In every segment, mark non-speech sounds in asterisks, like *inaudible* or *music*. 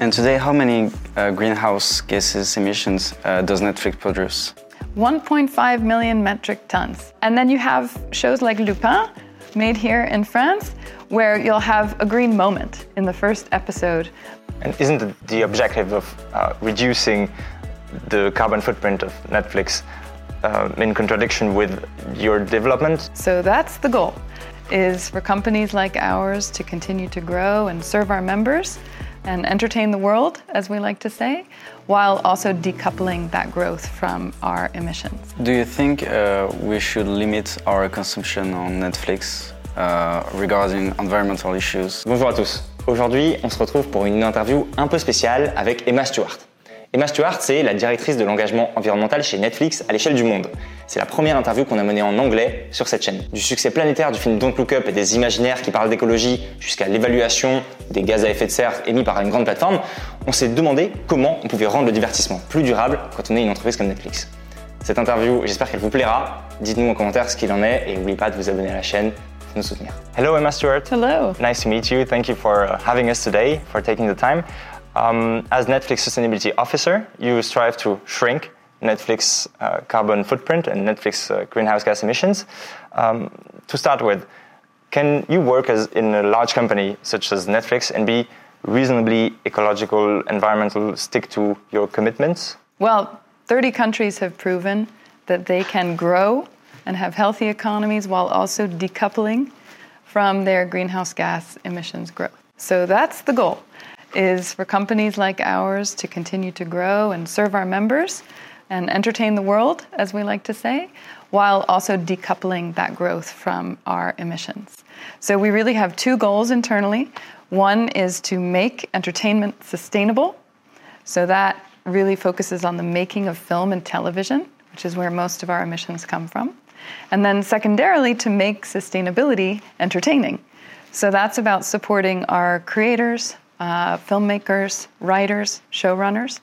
And today, how many uh, greenhouse gases emissions uh, does Netflix produce? 1.5 million metric tons. And then you have shows like Lupin, made here in France, where you'll have a green moment in the first episode. And isn't the objective of uh, reducing the carbon footprint of Netflix uh, in contradiction with your development? So that's the goal, is for companies like ours to continue to grow and serve our members and entertain the world, as we like to say, while also decoupling that growth from our emissions. Do you think uh, we should limit our consumption on Netflix uh, regarding environmental issues? Bonjour à tous. Aujourd'hui, on se retrouve pour une interview un peu spéciale avec Emma Stewart. Emma Stewart, c'est la directrice de l'engagement environnemental chez Netflix à l'échelle du monde. C'est la première interview qu'on a menée en anglais sur cette chaîne. Du succès planétaire du film Don't Look Up et des imaginaires qui parlent d'écologie jusqu'à l'évaluation des gaz à effet de serre émis par une grande plateforme, on s'est demandé comment on pouvait rendre le divertissement plus durable quand on est une entreprise comme Netflix. Cette interview, j'espère qu'elle vous plaira. Dites-nous en commentaire ce qu'il en est et n'oubliez pas de vous abonner à la chaîne nous soutenir. Hello Emma Stewart. Hello. Nice to meet you. Thank you for uh, having us today, for taking the time. Um, as Netflix sustainability officer, you strive to shrink Netflix uh, carbon footprint and Netflix uh, greenhouse gas emissions. Um, to start with, can you work as in a large company such as Netflix and be reasonably ecological, environmental, stick to your commitments? Well, 30 countries have proven that they can grow and have healthy economies while also decoupling from their greenhouse gas emissions growth. So that's the goal is for companies like ours to continue to grow and serve our members and entertain the world, as we like to say, while also decoupling that growth from our emissions. So we really have two goals internally. One is to make entertainment sustainable. So that really focuses on the making of film and television, which is where most of our emissions come from. And then secondarily, to make sustainability entertaining. So that's about supporting our creators, uh, filmmakers, writers, showrunners,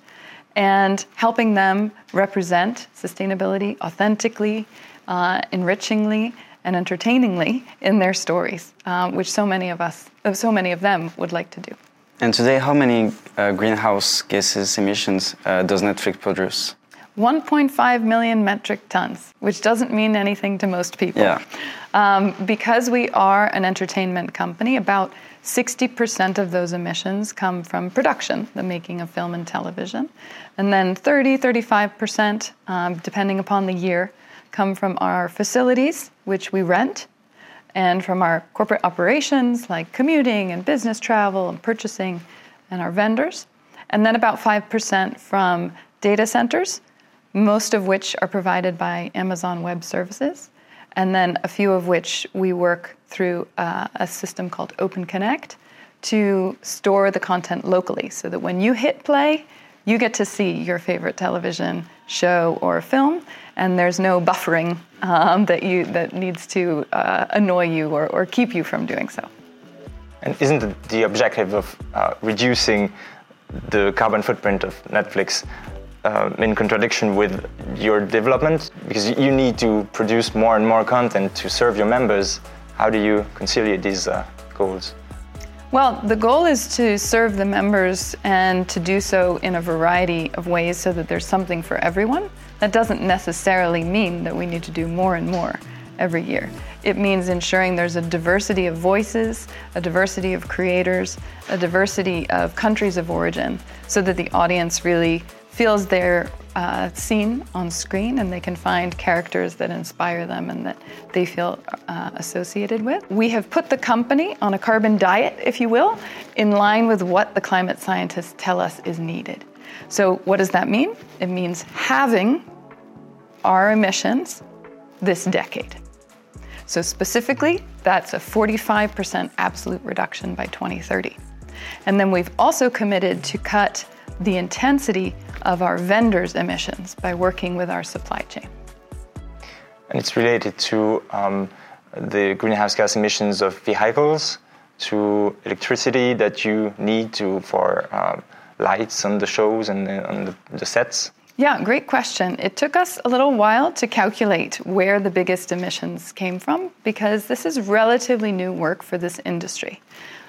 and helping them represent sustainability authentically, uh, enrichingly, and entertainingly in their stories, uh, which so many of us, so many of them, would like to do. And today, how many uh, greenhouse gases emissions uh, does Netflix produce? 1.5 million metric tons, which doesn't mean anything to most people. Yeah. Um, because we are an entertainment company, about 60% of those emissions come from production, the making of film and television. And then 30, 35%, um, depending upon the year, come from our facilities, which we rent, and from our corporate operations like commuting and business travel and purchasing and our vendors. And then about 5% from data centers, most of which are provided by Amazon Web Services and then a few of which we work through uh, a system called Open Connect to store the content locally so that when you hit play, you get to see your favorite television show or film, and there's no buffering um, that, you, that needs to uh, annoy you or, or keep you from doing so. And isn't the objective of uh, reducing the carbon footprint of Netflix uh, in contradiction with your development because you need to produce more and more content to serve your members. How do you conciliate these uh, goals? Well, the goal is to serve the members and to do so in a variety of ways so that there's something for everyone. That doesn't necessarily mean that we need to do more and more every year. It means ensuring there's a diversity of voices, a diversity of creators, a diversity of countries of origin, so that the audience really feels they're uh, seen on screen and they can find characters that inspire them and that they feel uh, associated with. We have put the company on a carbon diet, if you will, in line with what the climate scientists tell us is needed. So, what does that mean? It means having our emissions this decade. So, specifically, that's a 45% absolute reduction by 2030. And then we've also committed to cut the intensity of our vendors' emissions by working with our supply chain. And it's related to um, the greenhouse gas emissions of vehicles, to electricity that you need to for um, lights on the shows and on the, the sets. Yeah, great question. It took us a little while to calculate where the biggest emissions came from because this is relatively new work for this industry.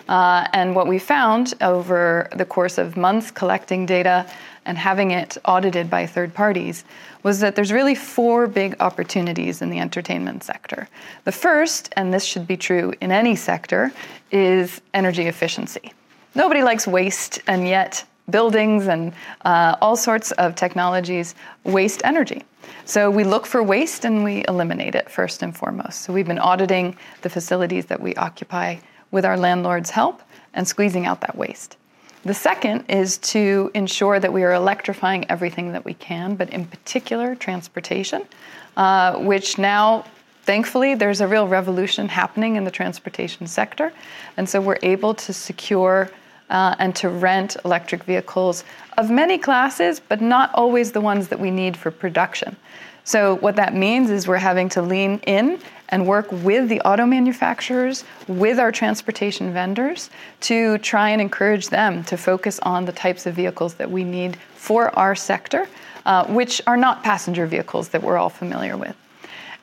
Uh, and what we found over the course of months collecting data and having it audited by third parties was that there's really four big opportunities in the entertainment sector. The first, and this should be true in any sector, is energy efficiency. Nobody likes waste, and yet buildings and uh, all sorts of technologies waste energy. So we look for waste and we eliminate it first and foremost. So we've been auditing the facilities that we occupy with our landlord's help and squeezing out that waste. The second is to ensure that we are electrifying everything that we can, but in particular, transportation, uh, which now, thankfully, there's a real revolution happening in the transportation sector. And so we're able to secure uh, and to rent electric vehicles of many classes, but not always the ones that we need for production. So, what that means is we're having to lean in and work with the auto manufacturers, with our transportation vendors, to try and encourage them to focus on the types of vehicles that we need for our sector, uh, which are not passenger vehicles that we're all familiar with.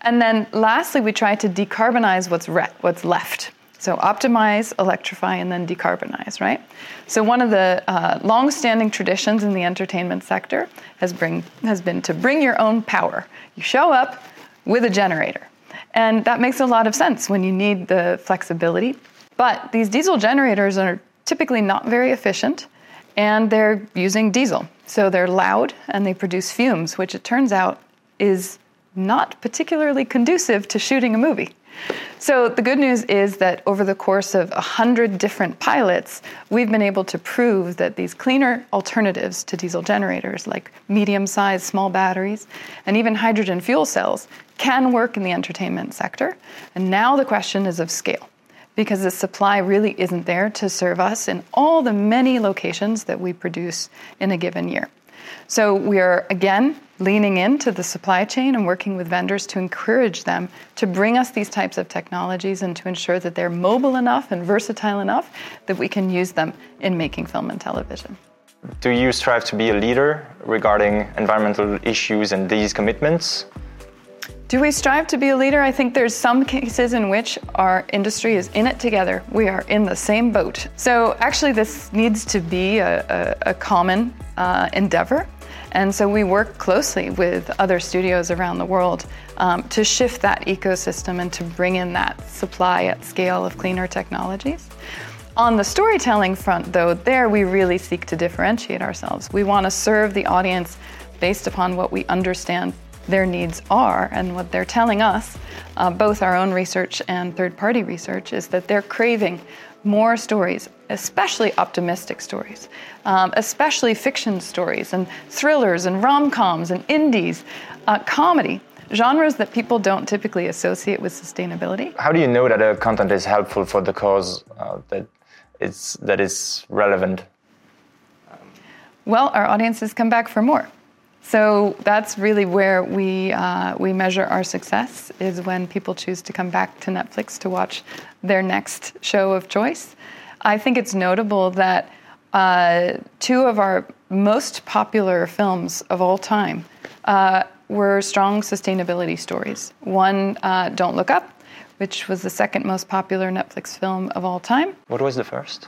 And then lastly, we try to decarbonize what's, re- what's left. So optimize, electrify, and then decarbonize, right? So one of the uh, long-standing traditions in the entertainment sector has, bring, has been to bring your own power. You show up with a generator. And that makes a lot of sense when you need the flexibility. But these diesel generators are typically not very efficient and they're using diesel. So they're loud and they produce fumes, which it turns out is not particularly conducive to shooting a movie. So the good news is that over the course of 100 different pilots, we've been able to prove that these cleaner alternatives to diesel generators, like medium sized small batteries and even hydrogen fuel cells, can work in the entertainment sector. And now the question is of scale because the supply really isn't there to serve us in all the many locations that we produce in a given year. So we are again leaning into the supply chain and working with vendors to encourage them to bring us these types of technologies and to ensure that they're mobile enough and versatile enough that we can use them in making film and television. Do you strive to be a leader regarding environmental issues and these commitments? Do we strive to be a leader? I think there's some cases in which our industry is in it together. We are in the same boat. So actually, this needs to be a, a, a common uh, endeavor. And so we work closely with other studios around the world um, to shift that ecosystem and to bring in that supply at scale of cleaner technologies. On the storytelling front, though, there we really seek to differentiate ourselves. We want to serve the audience based upon what we understand their needs are and what they're telling us, uh, both our own research and third party research, is that they're craving more stories, especially optimistic stories, um, especially fiction stories and thrillers and rom coms and indies, uh, comedy. Genres that people don't typically associate with sustainability. How do you know that a content is helpful for the cause uh, that it's that is relevant? Well, our audiences come back for more. So that's really where we uh, we measure our success is when people choose to come back to Netflix to watch their next show of choice. I think it's notable that uh, two of our most popular films of all time uh, were strong sustainability stories. One, uh, Don't Look Up, which was the second most popular Netflix film of all time. What was the first?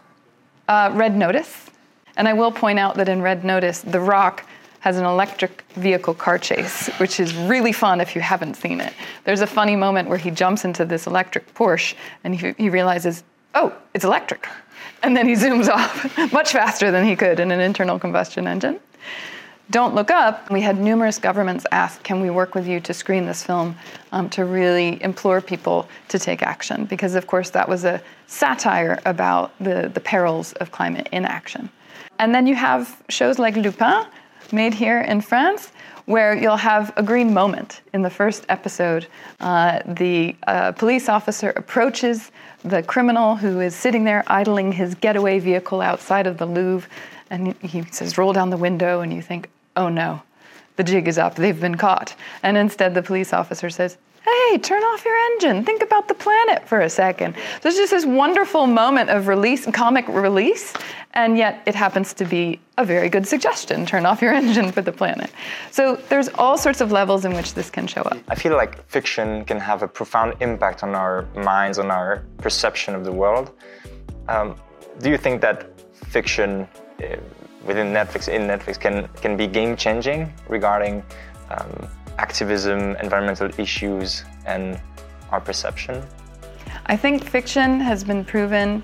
Uh, Red Notice. And I will point out that in Red Notice, The Rock has an electric vehicle car chase, which is really fun if you haven't seen it. There's a funny moment where he jumps into this electric Porsche and he, he realizes, oh, it's electric. And then he zooms *laughs* off much faster than he could in an internal combustion engine. Don't Look Up, we had numerous governments ask, can we work with you to screen this film um, to really implore people to take action? Because, of course, that was a satire about the, the perils of climate inaction. And then you have shows like Lupin, made here in France, where you'll have a green moment. In the first episode, uh, the uh, police officer approaches the criminal who is sitting there idling his getaway vehicle outside of the Louvre, and he says, Roll down the window, and you think, Oh no, the jig is up, they've been caught. And instead, the police officer says, hey, turn off your engine. Think about the planet for a second. It's just this wonderful moment of release, comic release, and yet it happens to be a very good suggestion. Turn off your *laughs* engine for the planet. So there's all sorts of levels in which this can show up. I feel like fiction can have a profound impact on our minds, on our perception of the world. Um, do you think that fiction uh, within Netflix, in Netflix, can, can be game changing regarding um, activism, environmental issues, and our perception? I think fiction has been proven.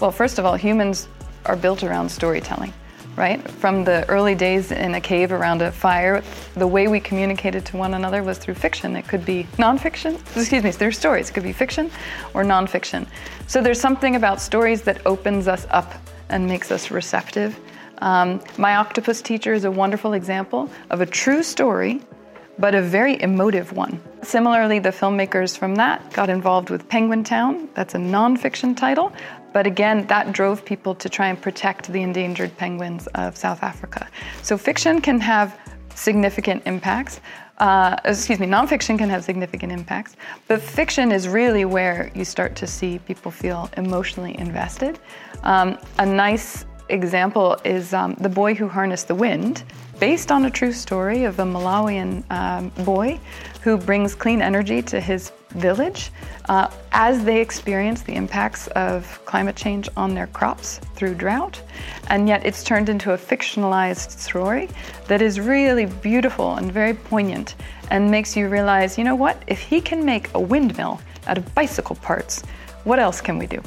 Well, first of all, humans are built around storytelling right? From the early days in a cave around a fire, the way we communicated to one another was through fiction. It could be nonfiction, excuse me, through stories. It could be fiction or nonfiction. So there's something about stories that opens us up and makes us receptive. Um, my octopus teacher is a wonderful example of a true story but a very emotive one. Similarly, the filmmakers from that got involved with Penguin Town. That's a nonfiction title, but again, that drove people to try and protect the endangered penguins of South Africa. So fiction can have significant impacts. Uh, excuse me, nonfiction can have significant impacts, but fiction is really where you start to see people feel emotionally invested. Um, a nice example is um, The Boy Who Harnessed the Wind, based on a true story of a Malawian um, boy who brings clean energy to his village uh, as they experience the impacts of climate change on their crops through drought. And yet it's turned into a fictionalized story that is really beautiful and very poignant and makes you realize you know what? If he can make a windmill out of bicycle parts, what else can we do?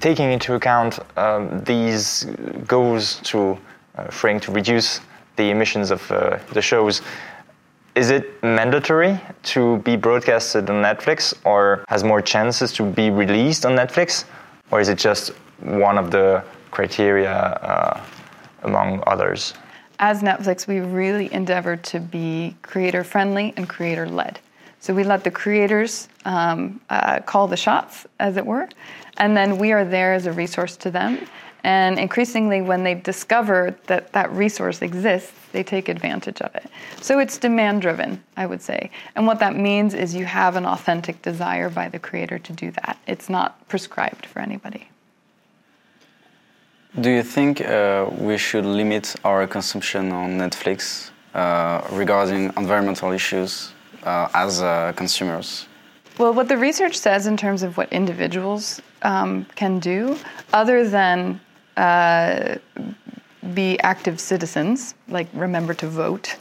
Taking into account um, these goals to trying to reduce the emissions of uh, the shows, is it mandatory to be broadcasted on Netflix or has more chances to be released on Netflix? Or is it just one of the criteria uh, among others? As Netflix, we really endeavor to be creator friendly and creator led. So we let the creators um, uh, call the shots, as it were, and then we are there as a resource to them. And increasingly, when they discover that that resource exists, they take advantage of it. So it's demand driven, I would say. And what that means is you have an authentic desire by the creator to do that. It's not prescribed for anybody. Do you think uh, we should limit our consumption on Netflix uh, regarding environmental issues uh, as uh, consumers? Well, what the research says in terms of what individuals um, can do, other than uh, be active citizens, like remember to vote,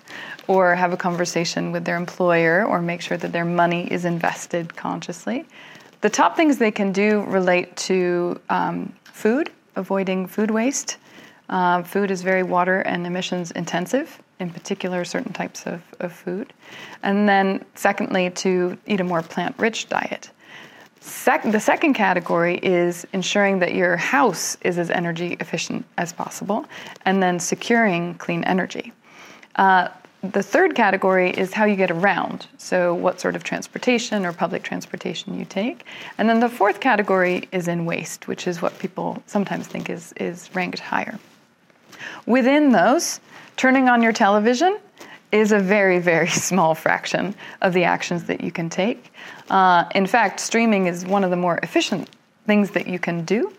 or have a conversation with their employer, or make sure that their money is invested consciously. The top things they can do relate to um, food, avoiding food waste. Uh, food is very water and emissions intensive, in particular, certain types of, of food. And then, secondly, to eat a more plant rich diet. Sec- the second category is ensuring that your house is as energy efficient as possible, and then securing clean energy. Uh, the third category is how you get around, so what sort of transportation or public transportation you take. And then the fourth category is in waste, which is what people sometimes think is, is ranked higher. Within those, turning on your television is a very, very *laughs* small fraction of the actions that you can take. Uh, in fact, streaming is one of the more efficient things that you can do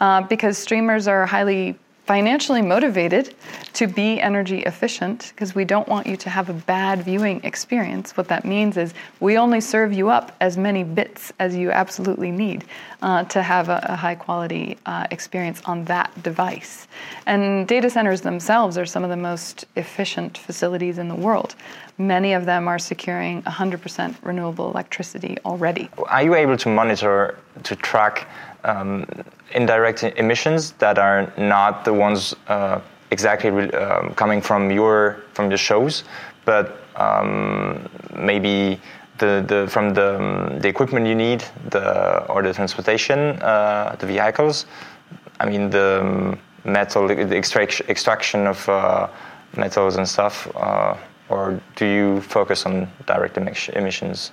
uh, because streamers are highly financially motivated to be energy efficient because we don't want you to have a bad viewing experience. What that means is we only serve you up as many bits as you absolutely need uh, to have a, a high quality uh, experience on that device. And data centers themselves are some of the most efficient facilities in the world. Many of them are securing 100% renewable electricity already. Are you able to monitor, to track um, indirect emissions that are not the ones uh, exactly uh, coming from your from the shows, but um, maybe the, the from the, um, the equipment you need, the or the transportation, uh, the vehicles. I mean the um, metal, the extraction extraction of uh, metals and stuff, uh, or do you focus on direct emissions?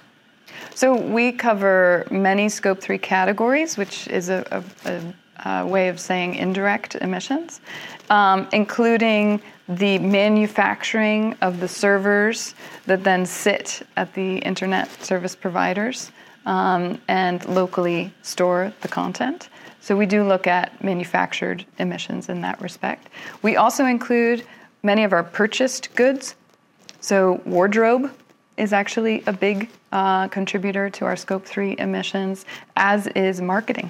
So we cover many scope three categories, which is a, a, a way of saying indirect emissions, um, including the manufacturing of the servers that then sit at the internet service providers um, and locally store the content. So we do look at manufactured emissions in that respect. We also include many of our purchased goods. So wardrobe is actually a big uh, contributor to our scope 3 emissions, as is marketing.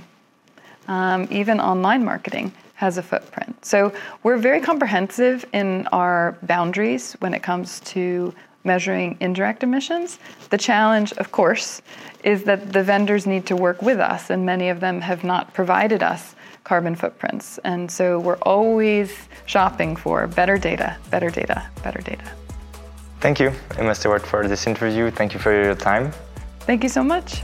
Um, even online marketing has a footprint. So we're very comprehensive in our boundaries when it comes to measuring indirect emissions. The challenge, of course, is that the vendors need to work with us, and many of them have not provided us carbon footprints. And so we're always shopping for better data, better data, better data. Thank you, Emma Stewart, for this interview. Thank you for your time. Thank you so much.